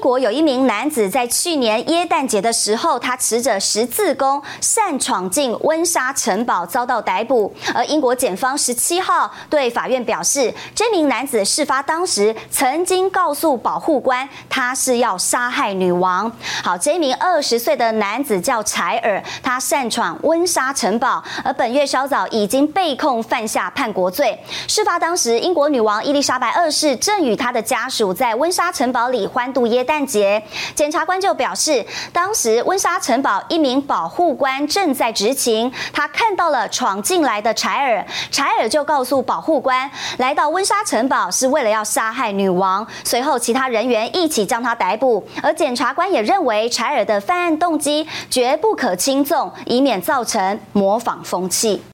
国有一名男子在去年耶诞节的时候，他持着十字弓擅闯进温莎城堡，遭到逮捕。而英国检方十七号对法院表示，这名男子事发当时曾经告诉保护官，他是要杀害女王。好，这名二十岁的男子叫柴尔，他擅闯温莎城堡，而本月稍早已经被控犯下叛国罪。事发当时，英国女王伊丽莎白二世正与她的家属在温莎城堡里欢度。耶诞节，检察官就表示，当时温莎城堡一名保护官正在执勤，他看到了闯进来的柴尔，柴尔就告诉保护官，来到温莎城堡是为了要杀害女王。随后，其他人员一起将他逮捕，而检察官也认为柴尔的犯案动机绝不可轻纵，以免造成模仿风气。